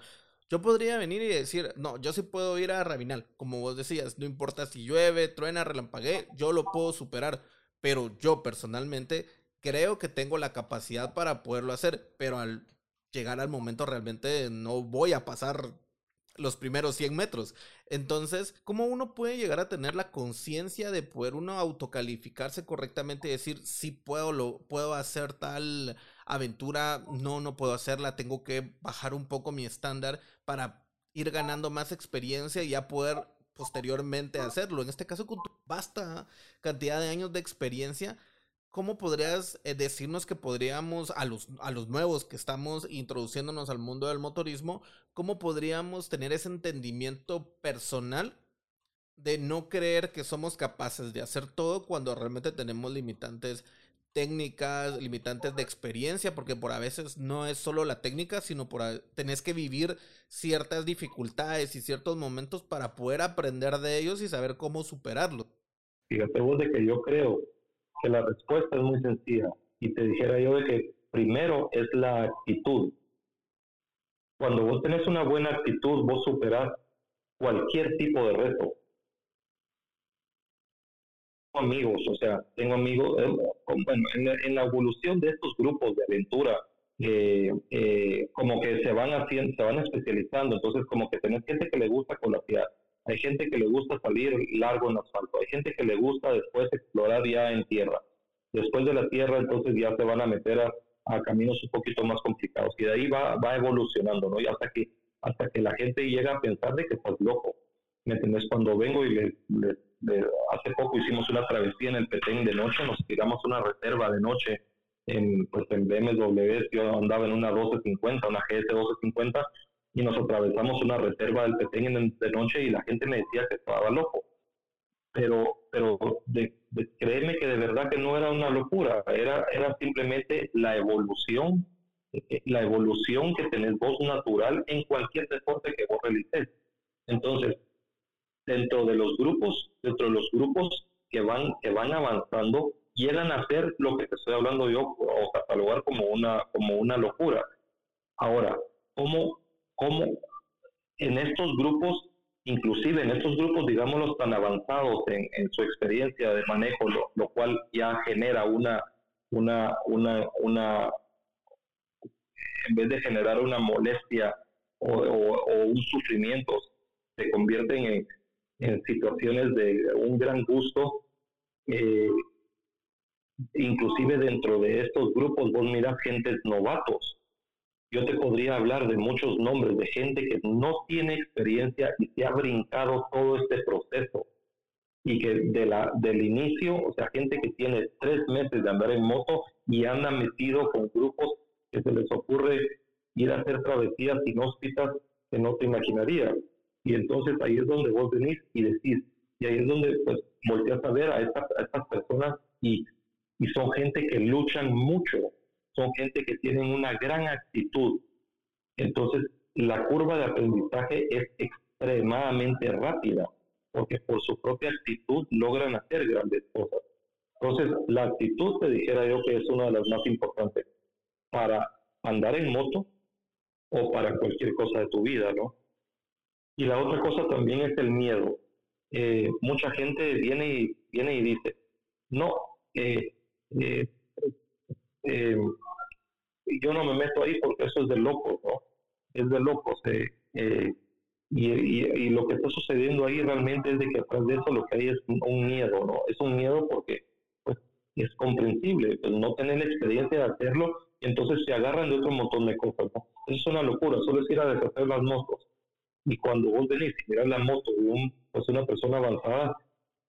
Yo podría venir y decir, no, yo sí puedo ir a Rabinal, como vos decías, no importa si llueve, truena, relampaguee, yo lo puedo superar, pero yo personalmente creo que tengo la capacidad para poderlo hacer, pero al llegar al momento realmente no voy a pasar los primeros 100 metros. Entonces, ¿cómo uno puede llegar a tener la conciencia de poder uno autocalificarse correctamente y decir, sí puedo, lo, puedo hacer tal aventura, no, no puedo hacerla, tengo que bajar un poco mi estándar para ir ganando más experiencia y ya poder posteriormente hacerlo. En este caso, con tu vasta cantidad de años de experiencia, ¿cómo podrías eh, decirnos que podríamos, a los, a los nuevos que estamos introduciéndonos al mundo del motorismo, cómo podríamos tener ese entendimiento personal de no creer que somos capaces de hacer todo cuando realmente tenemos limitantes técnicas, limitantes de experiencia, porque por a veces no es solo la técnica, sino por tenés que vivir ciertas dificultades y ciertos momentos para poder aprender de ellos y saber cómo superarlos. Fíjate vos de que yo creo que la respuesta es muy sencilla y te dijera yo de que primero es la actitud. Cuando vos tenés una buena actitud, vos superás cualquier tipo de reto. amigos, o sea, tengo amigos, eh, en, la evolución de estos grupos de aventura, eh, eh, como que se van haciendo, se van especializando, entonces como que tenés gente que le gusta colatear, hay gente que le gusta salir largo en asfalto, hay gente que le gusta después explorar ya en tierra, después de la tierra entonces ya se van a meter a, caminos un poquito más complicados y de ahí va, va evolucionando, ¿no? Y hasta que, hasta que la gente llega a pensar de que estás loco, ¿me entendés? Cuando vengo y le, hace poco hicimos una travesía en el Petén de noche, nos tiramos una reserva de noche en, pues en BMW, yo andaba en una 1250, una GS 1250, y nos atravesamos una reserva del Petén de noche y la gente me decía que estaba loco. Pero, pero créeme que de verdad que no era una locura, era, era simplemente la evolución, eh, la evolución que tenés vos natural en cualquier deporte que vos realices. Entonces, dentro de los grupos, dentro de los grupos que van, que van avanzando, a hacer lo que te estoy hablando yo o catalogar como una, como una locura. Ahora, ¿cómo, cómo en estos grupos, inclusive en estos grupos, digámoslo, tan avanzados en, su experiencia de manejo, lo, cual ya genera una, una, una, una, en vez de generar una molestia o, o un sufrimiento, se convierten en, en situaciones de un gran gusto. Eh, inclusive dentro de estos grupos vos miras gentes novatos. Yo te podría hablar de muchos nombres de gente que no tiene experiencia y se ha brincado todo este proceso. Y que de la, del inicio, o sea, gente que tiene tres meses de andar en moto y anda metido con grupos que se les ocurre ir a hacer travesías inhóspitas que no te imaginarías. Y entonces ahí es donde vos venís y decís, y ahí es donde pues volteas a ver a, estas personas y, y son gente que luchan mucho, son gente que tienen una gran actitud. Entonces la curva de aprendizaje es extremadamente rápida, porque por su propia actitud logran hacer grandes cosas. Entonces, la actitud, te dijera yo, que es una de las más importantes para andar en moto o para cualquier cosa de tu vida, ¿no? Y la otra cosa también es el miedo. Eh, mucha gente viene y, viene y dice, no, eh, eh, yo no me meto ahí porque eso es de locos. Es de locos. Y, y, lo que está sucediendo ahí realmente es de que atrás de eso lo que hay es un, miedo, ¿no? Es un miedo porque pues, es comprensible, pues, no tener la experiencia de hacerlo y entonces se agarran de otro montón de cosas. Eso es una locura, solo es ir a deshacer las motos y cuando vos venís y miras la moto de un, pues una persona avanzada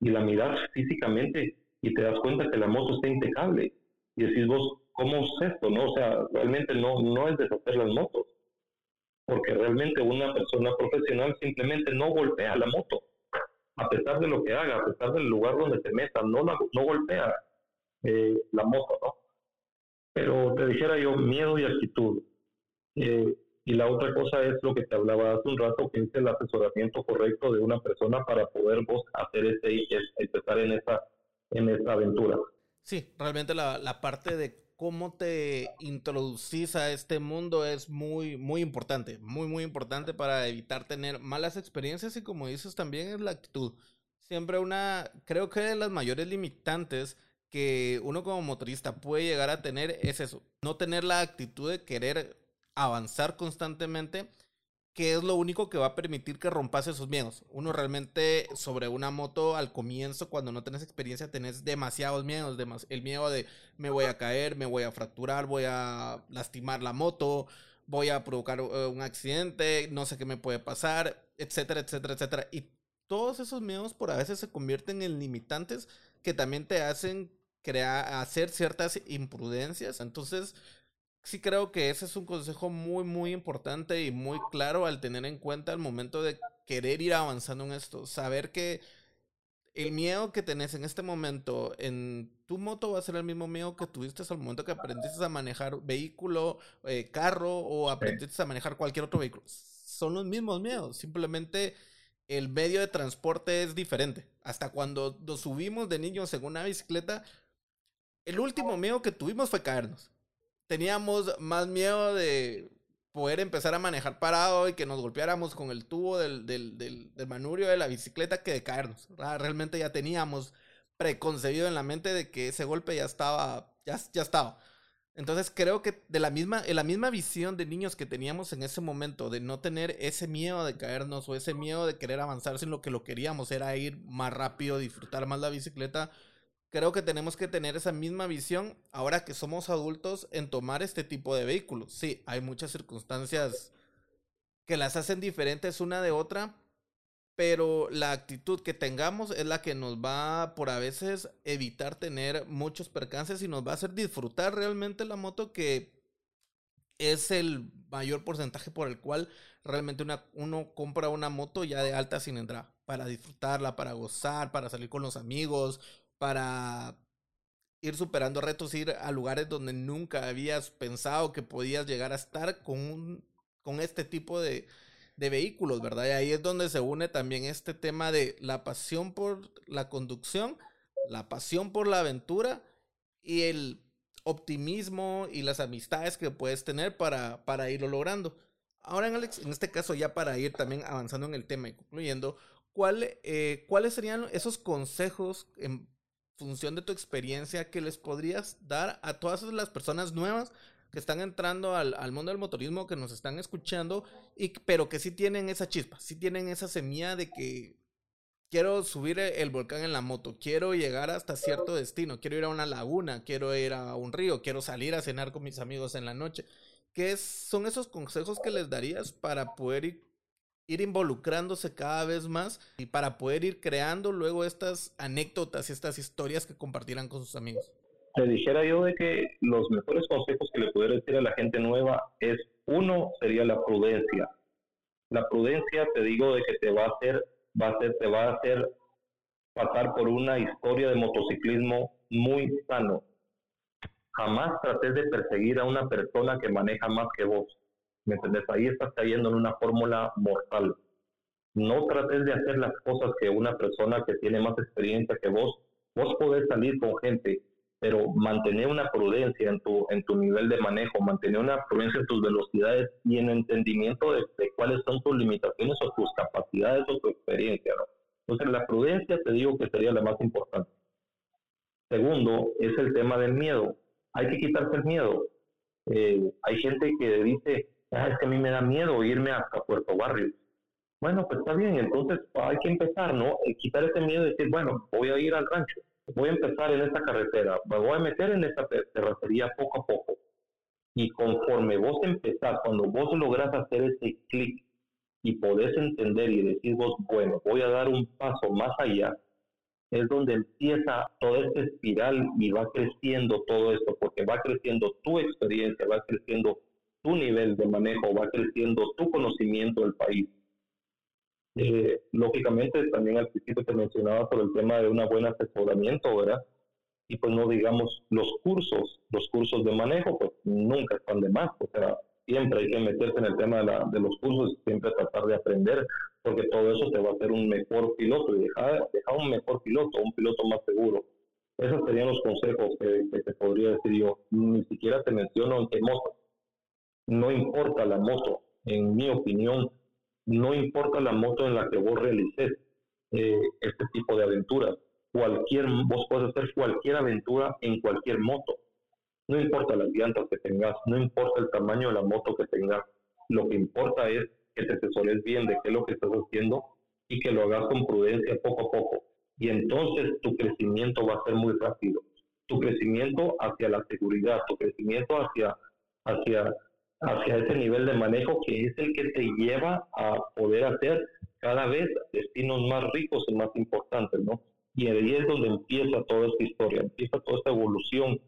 y la miras físicamente y te das cuenta que la moto está impecable y decís vos, ¿cómo es esto? No? O sea, realmente no, no es deshacer las motos, porque realmente una persona profesional simplemente no golpea la moto, a pesar de lo que haga, a pesar del lugar donde se meta, no, la, no golpea eh, la moto, ¿no? Pero te dijera yo, miedo y actitud. Eh, y la otra cosa es lo que te hablaba hace un rato, que es el asesoramiento correcto de una persona para poder vos hacer ese, empezar en esa, en esa aventura. Sí, realmente la, la parte de cómo te introducís a este mundo es muy, muy importante, muy, muy importante para evitar tener malas experiencias y como dices también es la actitud. Siempre una, creo que de las mayores limitantes que uno como motorista puede llegar a tener es eso, no tener la actitud de querer avanzar constantemente, que es lo único que va a permitir que rompas esos miedos. Uno realmente sobre una moto al comienzo, cuando no tenés experiencia, tenés demasiados miedos. el miedo de me voy a caer, me voy a fracturar, voy a lastimar la moto, voy a provocar eh, un accidente, no sé qué me puede pasar, etcétera, etcétera, etcétera. Y todos esos miedos por a veces se convierten en limitantes que también te hacen crear, hacer ciertas imprudencias. Entonces, sí creo que ese es un consejo muy, muy importante y muy claro al tener en cuenta el momento de querer ir avanzando en esto. Saber que el miedo que tenés en este momento en tu moto va a ser el mismo miedo que tuviste al momento que aprendiste a manejar vehículo, eh, carro o aprendiste a manejar cualquier otro vehículo. Son los mismos miedos, simplemente el medio de transporte es diferente. Hasta cuando nos subimos de niños en una bicicleta, el último miedo que tuvimos fue caernos teníamos más miedo de poder empezar a manejar parado y que nos golpeáramos con el tubo del, del, del, manurio de la bicicleta que de caernos. Realmente ya teníamos preconcebido en la mente de que ese golpe ya estaba, ya, ya estaba. Entonces creo que de la misma, en la misma visión de niños que teníamos en ese momento, de no tener ese miedo de caernos o ese miedo de querer avanzar, sino que lo queríamos era ir más rápido, disfrutar más la bicicleta, creo que tenemos que tener esa misma visión ahora que somos adultos en tomar este tipo de vehículos. Sí, hay muchas circunstancias que las hacen diferentes una de otra, pero la actitud que tengamos es la que nos va por a veces evitar tener muchos percances y nos va a hacer disfrutar realmente la moto que es el mayor porcentaje por el cual realmente una, uno compra una moto ya de alta cilindrada para disfrutarla, para gozar, para salir con los amigos, para ir superando retos, ir a lugares donde nunca habías pensado que podías llegar a estar con, con este tipo de, de vehículos, ¿verdad? Y ahí es donde se une también este tema de la pasión por la conducción, la pasión por la aventura y el optimismo y las amistades que puedes tener para, para irlo logrando. Ahora, Alex, en este caso, ya para ir también avanzando en el tema y concluyendo, ¿cuál, eh, ¿cuáles serían esos consejos función de tu experiencia que les podrías dar a todas las personas nuevas que están entrando al, mundo del motorismo, que nos están escuchando, y, pero que sí tienen esa chispa, sí tienen esa semilla de que quiero subir el volcán en la moto, quiero llegar hasta cierto destino, quiero ir a una laguna, quiero ir a un río, quiero salir a cenar con mis amigos en la noche. ¿Qué son esos consejos que les darías para poder ir, ir involucrándose cada vez más y para poder ir creando luego estas anécdotas y estas historias que compartirán con sus amigos? te dijera yo de que los mejores consejos que le pudiera decir a la gente nueva es, uno, sería la prudencia. La prudencia, te digo, de que te va a hacer, va a hacer, te va a hacer pasar por una historia de motociclismo muy sano. Jamás trates de perseguir a una persona que maneja más que vos. ¿Me entendés? Ahí estás cayendo en una fórmula mortal. No trates de hacer las cosas que una persona que tiene más experiencia que vos. Vos podés salir con gente pero mantener una prudencia en tu, en tu nivel de manejo, mantener una prudencia en tus velocidades y en entendimiento de, cuáles son tus limitaciones o tus capacidades o tu experiencia. ¿no? Entonces la prudencia te digo que sería la más importante. Segundo, es el tema del miedo. Hay que quitarse el miedo. Eh, hay gente que dice, ah, es que a mí me da miedo irme hasta Puerto Barrio. Bueno, pues está bien, entonces hay que empezar, ¿no? Eh, quitar ese miedo y decir, bueno, voy a ir al rancho voy a empezar en esta carretera, me voy a meter en esta terracería poco a poco. Y conforme vos empezás, cuando vos lográs hacer ese clic y podés entender y decir vos, bueno, voy a dar un paso más allá, es donde empieza toda esta espiral y va creciendo todo esto, porque va creciendo tu experiencia, va creciendo tu nivel de manejo, va creciendo tu conocimiento del país eh, lógicamente, también al principio te mencionaba por el tema de un buen asesoramiento, ¿verdad? Y pues no digamos los cursos, los cursos de manejo, pues nunca están de más, o sea, siempre hay que meterse en el tema de, los cursos, siempre tratar de aprender, porque todo eso te va a hacer un mejor piloto y dejar, dejar un mejor piloto, un piloto más seguro. Esos serían los consejos que, que te podría decir yo. Ni siquiera te menciono en qué. No importa la moto, en mi opinión, no importa la moto en la que vos realices eh, este tipo de aventuras. Cualquier, vos puedes hacer cualquier aventura en cualquier moto. No importa las llantas que tengas, no importa el tamaño de la moto que tengas. Lo que importa es que te asesores bien de qué es lo que estás haciendo y que lo hagas con prudencia poco a poco. Y entonces tu crecimiento va a ser muy rápido. Tu crecimiento hacia la seguridad, tu crecimiento hacia, hacia hacia ese nivel de manejo que es el que te lleva a poder hacer cada vez destinos más ricos y más importantes, ¿no? Y ahí es donde empieza toda esta historia, empieza toda esta evolución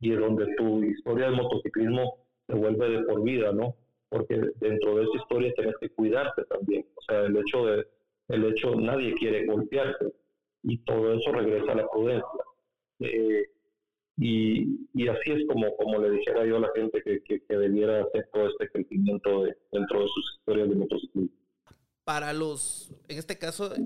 y es donde tu historia del motociclismo se vuelve de por vida, ¿no? Porque dentro de esa historia tienes que cuidarte también. O sea, el hecho de, el hecho, nadie quiere golpearse y todo eso regresa a la prudencia. Eh, y, y, así es como, como le dijera yo a la gente que, que, debiera hacer todo este crecimiento dentro de sus historias de motociclismo. Para los, en este caso, eh,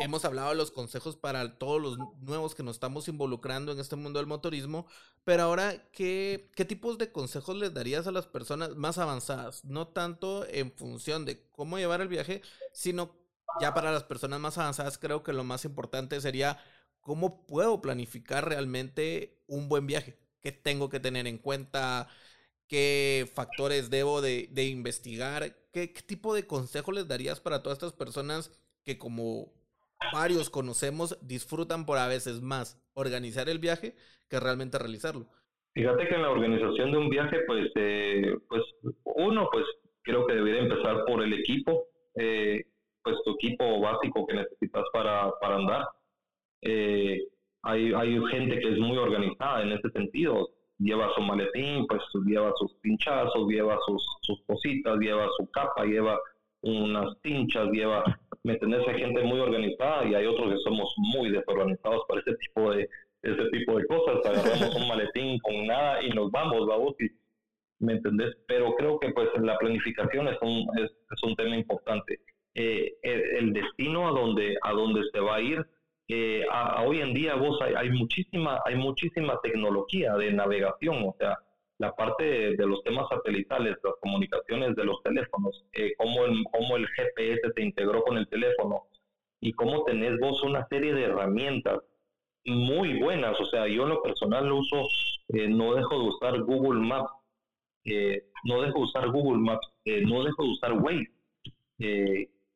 hemos hablado de los consejos para todos los nuevos que nos estamos involucrando en este mundo del motorismo, pero ahora, ¿qué, qué tipos de consejos les darías a las personas más avanzadas? No tanto en función de cómo llevar el viaje, sino ya para las personas más avanzadas creo que lo más importante sería ¿cómo puedo planificar realmente un buen viaje? ¿Qué tengo que tener en cuenta? ¿Qué factores debo de, investigar? ¿Qué, tipo de consejo les darías para todas estas personas que como varios conocemos disfrutan por a veces más organizar el viaje que realmente realizarlo? Fíjate que en la organización de un viaje, pues, eh, pues uno, pues creo que debería empezar por el equipo, eh, pues tu equipo básico que necesitas para, para andar. Eh, hay, hay gente que es muy organizada en ese sentido, lleva su maletín, pues lleva sus pinchazos, lleva sus, sus cositas, lleva su capa, lleva unas pinchas, lleva, ¿me entiendes? Hay gente muy organizada y hay otros que somos muy desorganizados para ese tipo de, ese tipo de cosas, agarramos un maletín con nada y nos vamos, vamos, y, ¿me entendés? Pero creo que pues la planificación es un, es, un tema importante. Eh, el, destino a donde, a donde se va a ir, eh, a, hoy en día vos hay, hay, muchísima, hay muchísima tecnología de navegación, o sea, la parte de, los temas satelitales, las comunicaciones de los teléfonos, eh, cómo, el, cómo el GPS se integró con el teléfono y cómo tenés vos una serie de herramientas muy buenas. O sea, yo en lo personal lo uso, eh, no dejo de usar Google Maps, eh, no dejo de usar Google Maps, eh, no dejo de usar Waze.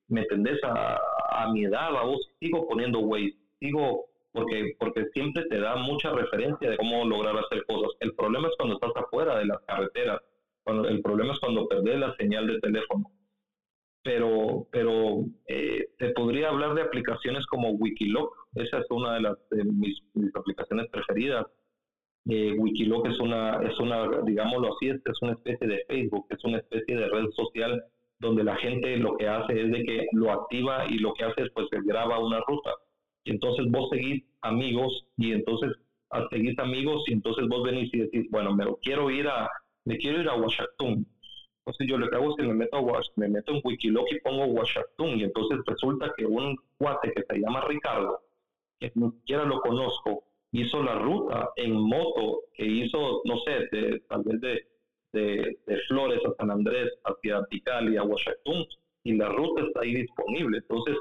¿Me entendés? A, a mi edad, a vos sigo poniendo Waze, sigo porque, porque siempre te da mucha referencia de cómo lograr hacer cosas. El problema es cuando estás afuera de las carreteras, cuando, el problema es cuando perdés la señal de teléfono. Pero, pero eh, te podría hablar de aplicaciones como Wikiloc, esa es una de, las, de mis, aplicaciones preferidas. Eh, Wikiloc es una, es una, digámoslo así, es, una especie de Facebook, es una especie de red social donde la gente lo que hace es de que lo activa y lo que hace es pues graba una ruta y entonces vos seguís amigos y entonces seguís amigos y entonces vos venís y decís, bueno, me quiero ir a, me quiero ir a Washington. Entonces yo lo que hago es que me meto, a, me meto en Wikiloc y pongo Washington y entonces resulta que un cuate que se llama Ricardo, que ni siquiera lo conozco, hizo la ruta en moto que hizo, no sé, de, tal vez de, de, de Flores a San Andrés, hacia Tikal y a Washington, y la ruta está ahí disponible. Entonces,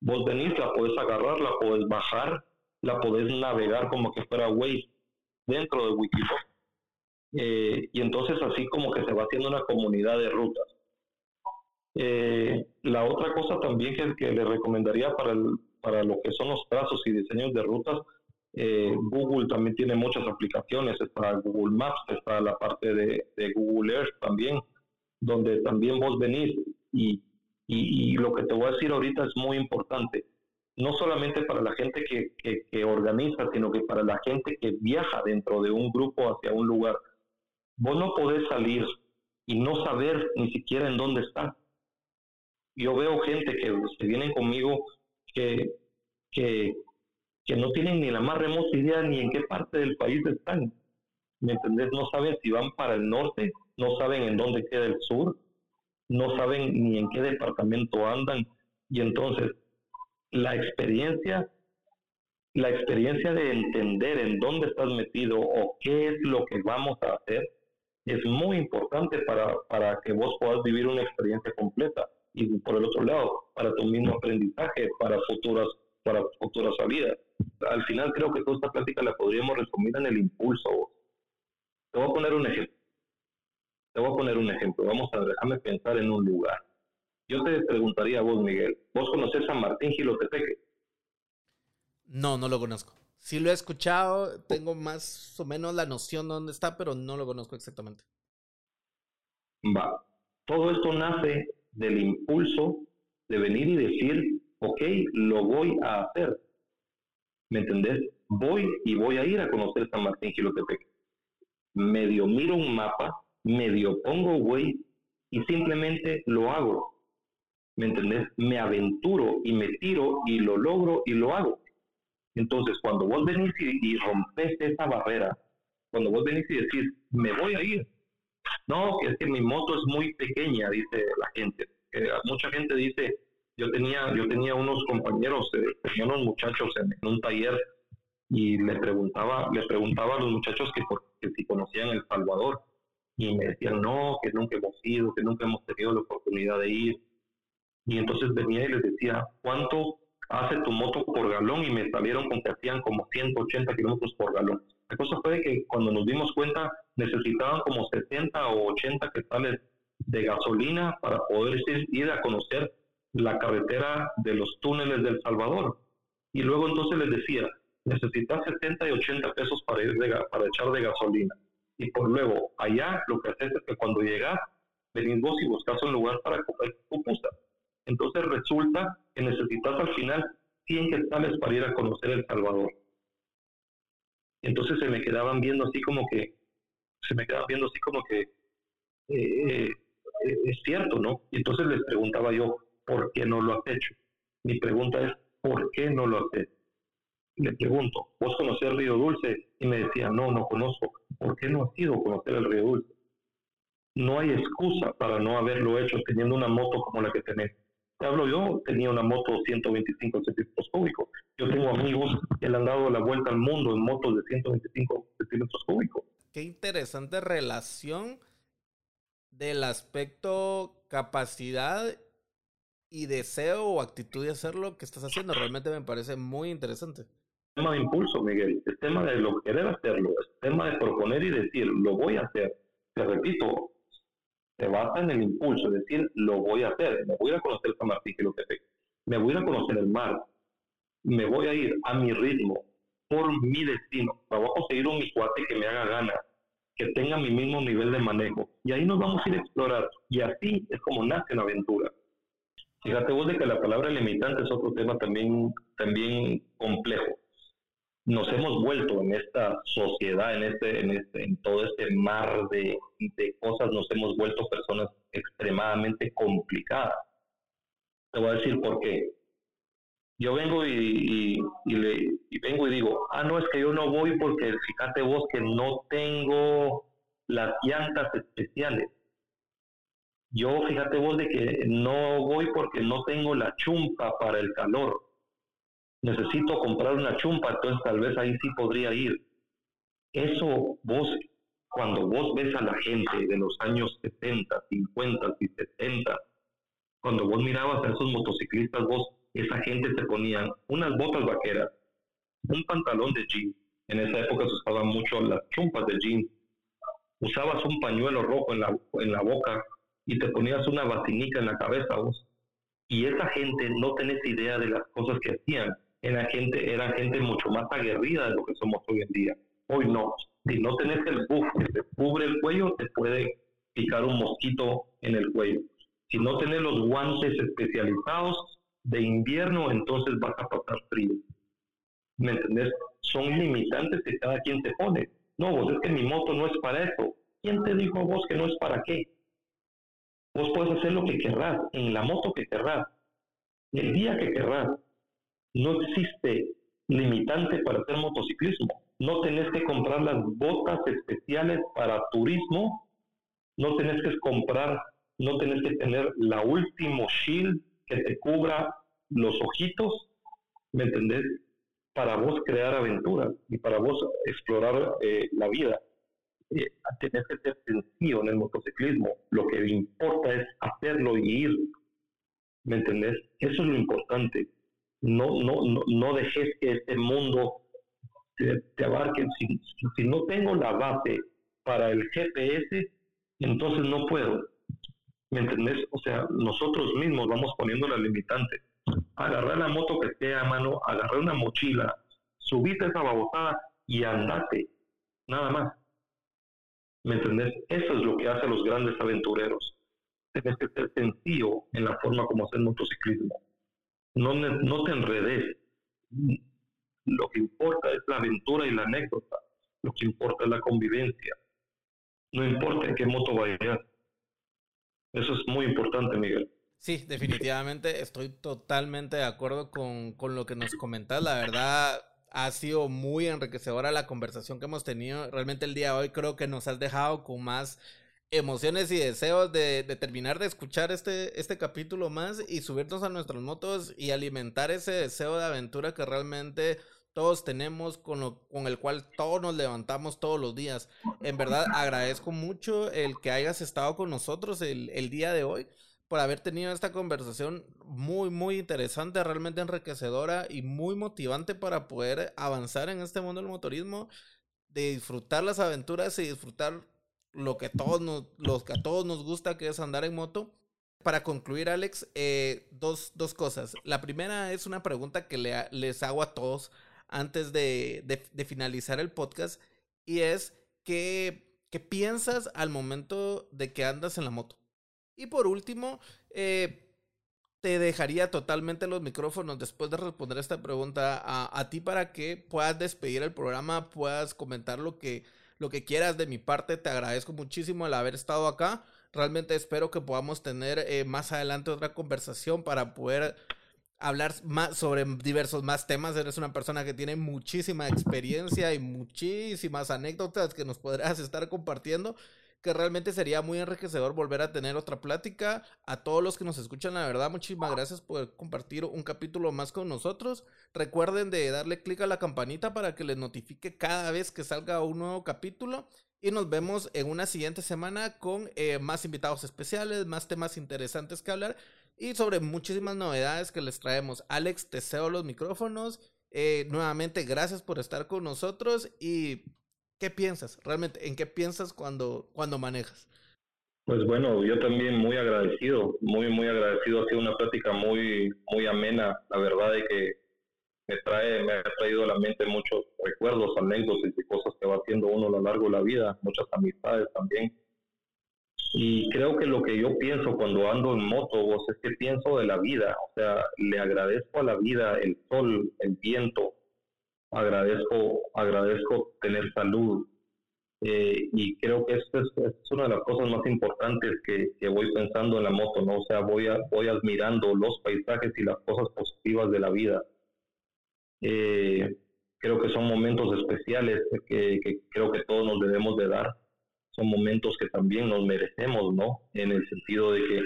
Vos venís, la podés agarrar, la podés bajar, la podés navegar como que fuera Waze dentro de Wikiloc. Eh, y entonces así como que se va haciendo una comunidad de rutas. Eh, la otra cosa también que, que le recomendaría para, el, para lo que son los trazos y diseños de rutas, eh, Google también tiene muchas aplicaciones, está Google Maps, está la parte de, de Google Earth también, donde también vos venís y y, lo que te voy a decir ahorita es muy importante, no solamente para la gente que, que, organiza, sino que para la gente que viaja dentro de un grupo hacia un lugar. Vos no podés salir y no saber ni siquiera en dónde está. Yo veo gente que, que vienen conmigo que, que, que no tienen ni la más remota idea ni en qué parte del país están. ¿Me entendés? No saben si van para el norte, no saben en dónde queda el sur, no saben ni en qué departamento andan. Y entonces la experiencia la experiencia de entender en dónde estás metido o qué es lo que vamos a hacer es muy importante para, para que vos puedas vivir una experiencia completa. Y por el otro lado para tu mismo aprendizaje para futuras para futuras salidas. Al final creo que toda esta plática la podríamos resumir en el impulso te voy a poner un ejemplo te voy a poner un ejemplo. Vamos a déjame pensar en un lugar. Yo te preguntaría a vos, Miguel, ¿vos conoces San Martín Gilotepeque? No, no lo conozco. Sí lo he escuchado, tengo más o menos la noción de dónde está, pero no lo conozco exactamente. Va. Todo esto nace del impulso de venir y decir, ok, lo voy a hacer. ¿Me entendés? Voy y voy a ir a conocer San Martín Gilotepeque. Medio miro un mapa, medio pongo güey y simplemente lo hago. ¿Me entendés? Me aventuro y me tiro y lo logro y lo hago. Entonces, cuando vos venís y, rompes esa barrera, cuando vos venís y decís, me voy a ir. No, es que mi moto es muy pequeña, dice la gente. mucha gente dice, yo tenía, yo tenía unos compañeros, eh, tenía unos muchachos en, un taller y le preguntaba, le preguntaba a los muchachos que, que si conocían El Salvador y me decían, no, que nunca hemos ido, que nunca hemos tenido la oportunidad de ir. Y entonces venía y les decía, ¿cuánto hace tu moto por galón y me salieron con que hacían como 180 kilómetros por galón. La cosa fue que cuando nos dimos cuenta necesitaban como 70 o 80 quetzales de gasolina para poder ir a conocer la carretera de los túneles del Salvador. Y luego entonces les decía, necesitas 70 y 80 pesos para, ir para echar de gasolina. Y por luego, allá lo que haces es que cuando llegas, venís vos y buscas un lugar para comer pupusa. Entonces resulta que necesitas al final 100 quetzales para ir a conocer El Salvador. Entonces se me quedaban viendo así como que, se me quedaban viendo así como que, eh, eh, es cierto, ¿no? Y entonces les preguntaba yo, ¿por qué no lo has hecho? Mi pregunta es, ¿por qué no lo has hecho? Le pregunto, ¿vos conocés el Río Dulce? Y me decía, no, no conozco. ¿Por qué no has ido a conocer el Río Dulce? No hay excusa para no haberlo hecho teniendo una moto como la que tenés. Te hablo yo, tenía una moto de 125 centímetros cúbicos. Yo tengo amigos que le han dado la vuelta al mundo en motos de 125 centímetros cúbicos. Qué interesante relación del aspecto capacidad y deseo o actitud de hacerlo que estás haciendo. Realmente me parece muy interesante. Tema de impulso, Miguel. El tema de lo querer hacerlo. El tema de proponer y decir, lo voy a hacer. Te repito, se basa en el impulso, decir, lo voy a hacer, me voy a conocer San Martín, que lo que me voy a conocer el mar, me voy a ir a mi ritmo, por mi destino, voy a conseguir un cuate que me haga ganas, que tenga mi mismo nivel de manejo, y ahí nos vamos a ir a explorar, y así es como nace la aventura. Fíjate vos de que la palabra limitante es otro tema también, también complejo nos hemos vuelto en esta sociedad, en este, en este, en todo este mar de, cosas, nos hemos vuelto personas extremadamente complicadas. Te voy a decir por qué. Yo vengo y, le, vengo y digo, ah, no, es que yo no voy porque fíjate vos que no tengo las llantas especiales. Yo fíjate vos de que no voy porque no tengo la chumpa para el calor necesito comprar una chumpa, entonces tal vez ahí sí podría ir. Eso vos, cuando vos ves a la gente de los años 70, 50 y 70, cuando vos mirabas a esos motociclistas, vos, esa gente se ponían unas botas vaqueras, un pantalón de jeans, en esa época se usaban mucho las chumpas de jeans, usabas un pañuelo rojo en la, en la boca y te ponías una batinica en la cabeza vos. Y esa gente no tenés idea de las cosas que hacían era gente, era gente mucho más aguerrida de lo que somos hoy en día. Hoy no. Si no tenés el buff que te cubre el cuello, te puede picar un mosquito en el cuello. Si no tenés los guantes especializados de invierno, entonces vas a pasar frío. ¿Me entendés? Son limitantes que cada quien te pone. No, vos es que mi moto no es para eso. ¿Quién te dijo a vos que no es para qué? Vos puedes hacer lo que querrás, en la moto que querrás, el día que querrás no existe limitante para hacer motociclismo. No tenés que comprar las botas especiales para turismo, no tenés que comprar, no tenés que tener la último shield que te cubra los ojitos, ¿me entendés? Para vos crear aventuras y para vos explorar eh, la vida. Eh, tenés que ser sencillo en el motociclismo. Lo que importa es hacerlo y ir. ¿Me entendés? Eso es lo importante no, no, no, no dejes que este mundo te, abarque. Si, si, no tengo la base para el GPS, entonces no puedo. ¿Me entendés? O sea, nosotros mismos vamos poniendo la limitante. Agarrar la moto que esté a mano, agarrar una mochila, subite esa babosada y andate. Nada más. ¿Me entendés? Eso es lo que hace los grandes aventureros. Tienes que ser sencillo en la forma como hacer motociclismo no, no te enredes. Lo que importa es la aventura y la anécdota. Lo que importa es la convivencia. No importa en qué moto vayas. Eso es muy importante, Miguel. Sí, definitivamente estoy totalmente de acuerdo con, con lo que nos comentas. La verdad, ha sido muy enriquecedora la conversación que hemos tenido. Realmente el día de hoy creo que nos has dejado con más emociones y deseos de, terminar de escuchar este, este capítulo más y subirnos a nuestras motos y alimentar ese deseo de aventura que realmente todos tenemos, con, lo, con el cual todos nos levantamos todos los días. En verdad agradezco mucho el que hayas estado con nosotros el, el día de hoy por haber tenido esta conversación muy, muy interesante, realmente enriquecedora y muy motivante para poder avanzar en este mundo del motorismo, de disfrutar las aventuras y disfrutar lo que, todos nos, los que a todos nos gusta, que es andar en moto. Para concluir, Alex, eh, dos, dos, cosas. La primera es una pregunta que le, les hago a todos antes de, finalizar el podcast y es, ¿qué, ¿qué piensas al momento de que andas en la moto? Y por último, eh, te dejaría totalmente los micrófonos después de responder esta pregunta a, ti para que puedas despedir el programa, puedas comentar lo que, lo que quieras de mi parte. Te agradezco muchísimo el haber estado acá. Realmente espero que podamos tener eh, más adelante otra conversación para poder hablar más sobre diversos más temas. Eres una persona que tiene muchísima experiencia y muchísimas anécdotas que nos podrás estar compartiendo que realmente sería muy enriquecedor volver a tener otra plática. A todos los que nos escuchan, la verdad, muchísimas gracias por compartir un capítulo más con nosotros. Recuerden de darle clic a la campanita para que les notifique cada vez que salga un nuevo capítulo. Y nos vemos en una siguiente semana con eh, más invitados especiales, más temas interesantes que hablar y sobre muchísimas novedades que les traemos. Alex, te cedo los micrófonos. Eh, nuevamente, gracias por estar con nosotros y ¿Qué piensas? Realmente, ¿en qué piensas cuando, cuando manejas? Pues bueno, yo también muy agradecido, muy, muy agradecido. Ha sido una plática muy, muy amena. La verdad es que me trae, me ha traído a la mente muchos recuerdos, anécdotas y cosas que va haciendo uno a lo largo de la vida, muchas amistades también. Y creo que lo que yo pienso cuando ando en moto, vos, es que pienso de la vida. O sea, le agradezco a la vida el sol, el viento, agradezco, agradezco tener salud. Eh, y creo que esto es, una de las cosas más importantes que, que, voy pensando en la moto, ¿no? O sea, voy, a, voy admirando los paisajes y las cosas positivas de la vida. Eh, creo que son momentos especiales que, que, creo que todos nos debemos de dar. Son momentos que también nos merecemos, ¿no? En el sentido de que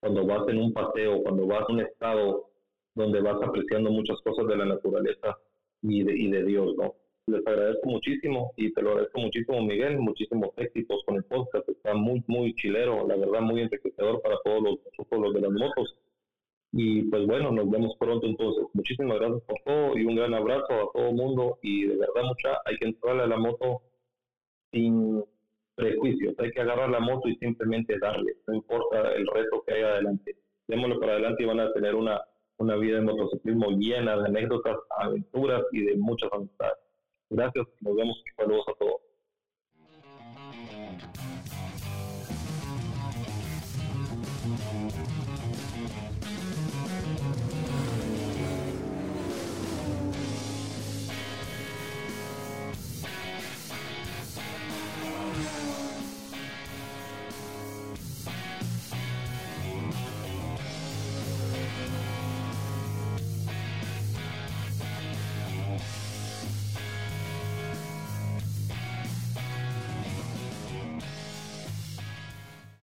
cuando vas en un paseo, cuando vas a un estado donde vas apreciando muchas cosas de la naturaleza, y de, y de Dios, ¿no? Les agradezco muchísimo y te lo agradezco muchísimo, Miguel. Muchísimos éxitos con el podcast. Está muy, muy chilero, la verdad, muy enriquecedor para todos los, todos los de las motos. Y pues bueno, nos vemos pronto entonces. Muchísimas gracias por todo y un gran abrazo a todo el mundo. Y de verdad, mucha, hay que entrarle a la moto sin prejuicios. Hay que agarrar la moto y simplemente darle. No importa el reto que haya adelante. Démoslo para adelante y van a tener una una vida de motociclismo llena de anécdotas, aventuras y de muchas amistades. Gracias, nos vemos saludos a todos.